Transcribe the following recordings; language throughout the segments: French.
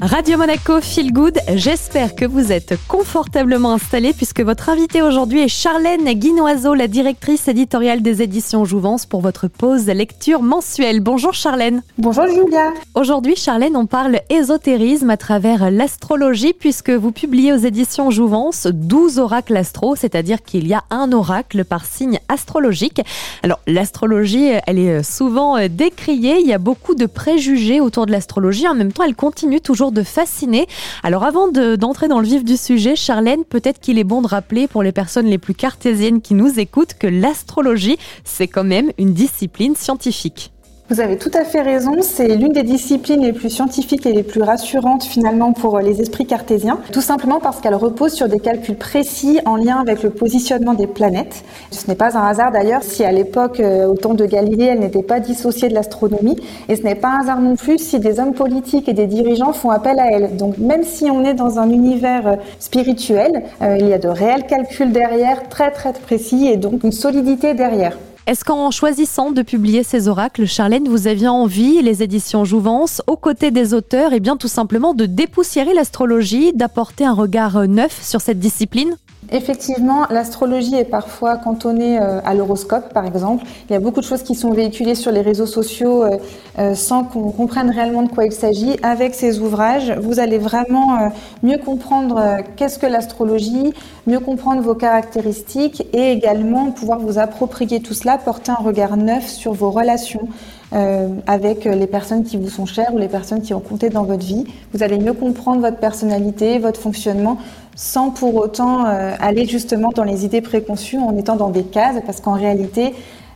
Radio Monaco Feel Good, j'espère que vous êtes confortablement installés puisque votre invitée aujourd'hui est Charlène Guinoiseau, la directrice éditoriale des éditions Jouvence pour votre pause lecture mensuelle. Bonjour Charlène. Bonjour Julia. Aujourd'hui Charlène, on parle ésotérisme à travers l'astrologie puisque vous publiez aux éditions Jouvence 12 oracles astro, c'est-à-dire qu'il y a un oracle par signe astrologique. Alors l'astrologie, elle est souvent décriée, il y a beaucoup de préjugés autour de l'astrologie, en même temps elle continue toujours de fasciner. Alors avant d'entrer dans le vif du sujet, Charlène, peut-être qu'il est bon de rappeler pour les personnes les plus cartésiennes qui nous écoutent que l'astrologie, c'est quand même une discipline scientifique. Vous avez tout à fait raison, c'est l'une des disciplines les plus scientifiques et les plus rassurantes finalement pour les esprits cartésiens, tout simplement parce qu'elle repose sur des calculs précis en lien avec le positionnement des planètes. Ce n'est pas un hasard d'ailleurs si à l'époque, euh, au temps de Galilée, elle n'était pas dissociée de l'astronomie, et ce n'est pas un hasard non plus si des hommes politiques et des dirigeants font appel à elle. Donc même si on est dans un univers euh, spirituel, euh, il y a de réels calculs derrière, très très précis, et donc une solidité derrière. Est-ce qu'en choisissant de publier ces oracles, Charlène, vous aviez envie, les éditions Jouvence, aux côtés des auteurs, et eh bien tout simplement de dépoussiérer l'astrologie, d'apporter un regard neuf sur cette discipline? Effectivement, l'astrologie est parfois cantonnée euh, à l'horoscope, par exemple. Il y a beaucoup de choses qui sont véhiculées sur les réseaux sociaux euh, euh, sans qu'on comprenne réellement de quoi il s'agit. Avec ces ouvrages, vous allez vraiment mieux comprendre qu'est-ce que l'astrologie, mieux comprendre vos caractéristiques et également pouvoir vous approprier tout cela, porter un regard neuf sur vos relations avec les personnes qui vous sont chères ou les personnes qui ont compté dans votre vie. Vous allez mieux comprendre votre personnalité, votre fonctionnement sans pour autant euh, aller justement dans les idées préconçues en étant dans des cases, parce qu'en réalité,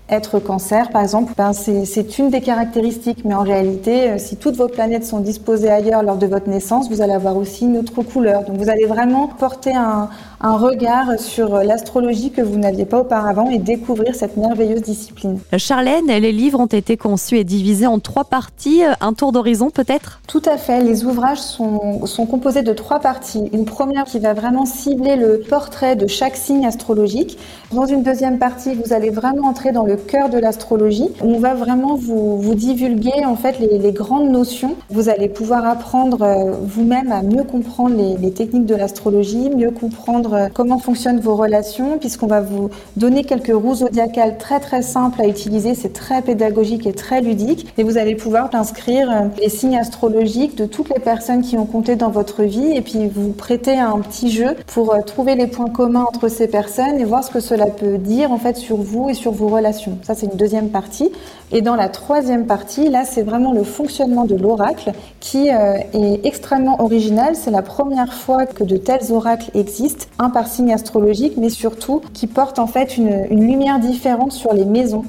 être cancer, par exemple, ben c'est une des caractéristiques, mais en réalité, euh, si toutes vos planètes sont disposées ailleurs lors de votre naissance, vous allez avoir aussi une autre couleur. Donc vous allez vraiment porter un, un regard sur l'astrologie que vous n'aviez pas auparavant et découvrir cette merveilleuse discipline. Charlène, les livres ont été conçus et divisés en trois parties. Un tour d'horizon peut-être? Tout à fait. Les ouvrages sont, sont composés de trois parties. Une première qui va vraiment cibler le portrait de chaque signe astrologique. Dans une deuxième partie, vous allez vraiment entrer dans le cœur de l'astrologie. On va vraiment vous, vous divulguer en fait les, grandes notions. Vous allez pouvoir apprendre euh, vous-même à mieux comprendre les, techniques de l'astrologie, mieux comprendre euh, comment fonctionnent vos relations, puisqu'on va vous donner quelques roues zodiacales très très simples à utiliser. C'est très pédagogique et très ludique. Et vous allez pouvoir inscrire euh, les signes astrologiques de toutes les personnes qui ont compté dans votre vie et puis vous prêter un petit jeu pour trouver les points communs entre ces personnes et voir ce que cela peut dire en fait sur vous et sur vos relations. Ça, c'est une deuxième partie. Et dans la troisième partie, là, c'est vraiment le fonctionnement de l'oracle qui est extrêmement original. C'est la première fois que de tels oracles existent un par signe astrologique, mais surtout qui porte en fait une, une lumière différente sur les maisons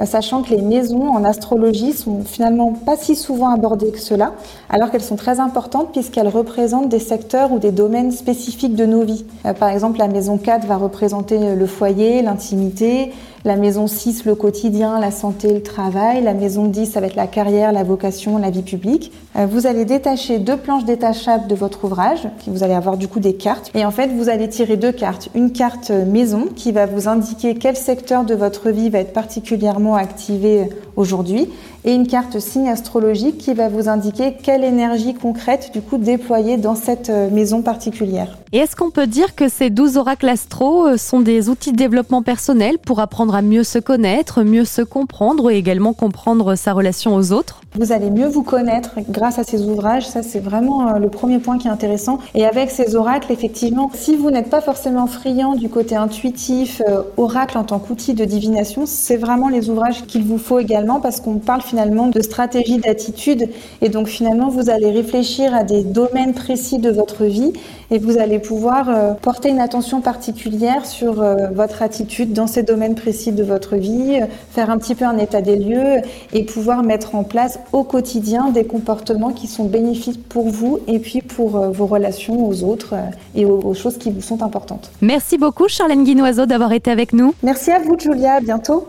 euh, sachant que les maisons en astrologie sont finalement pas si souvent abordées que cela, alors qu'elles sont très importantes puisqu'elles représentent des secteurs ou des domaines spécifiques de nos vies. Euh, par exemple, la maison 4 va représenter le foyer, l'intimité, la maison 6, le quotidien, la santé, le travail. La maison 10, ça va être la carrière, la vocation, la vie publique. Euh, vous allez détacher deux planches détachables de votre ouvrage, vous allez avoir du coup des cartes. Et en fait, vous allez tirer deux cartes. Une carte maison qui va vous indiquer quel secteur de votre vie va être particulièrement activé aujourd'hui et une carte signe astrologique qui va vous indiquer quelle énergie concrète du coup déployer dans cette euh, maison particulière. Et est-ce qu'on peut dire que ces 12 oracles astro euh, sont des outils de développement personnel pour apprendre à mieux se connaître, mieux se comprendre et également comprendre sa relation aux autres? Vous allez mieux vous connaître grâce à ces ouvrages, ça c'est vraiment euh, le premier point qui est intéressant. Et avec ces oracles, effectivement, si vous n'êtes pas forcément friand du côté intuitif, oracle en tant qu'outil de divination, c'est vraiment les ouvrages qu'il vous faut également parce qu'on parle finalement de stratégie d'attitude et donc finalement vous allez réfléchir à des domaines précis de votre vie et vous allez pouvoir euh, porter une attention particulière sur euh, votre attitude dans ces domaines précis de votre vie, faire un petit peu un état des lieux et pouvoir mettre en place au quotidien des comportements qui sont bénéfiques pour vous et puis pour euh, vos relations aux autres et aux, choses qui vous sont importantes. Merci beaucoup Charlène Guinoiseau d'avoir été avec nous. Merci à vous Julia, à bientôt.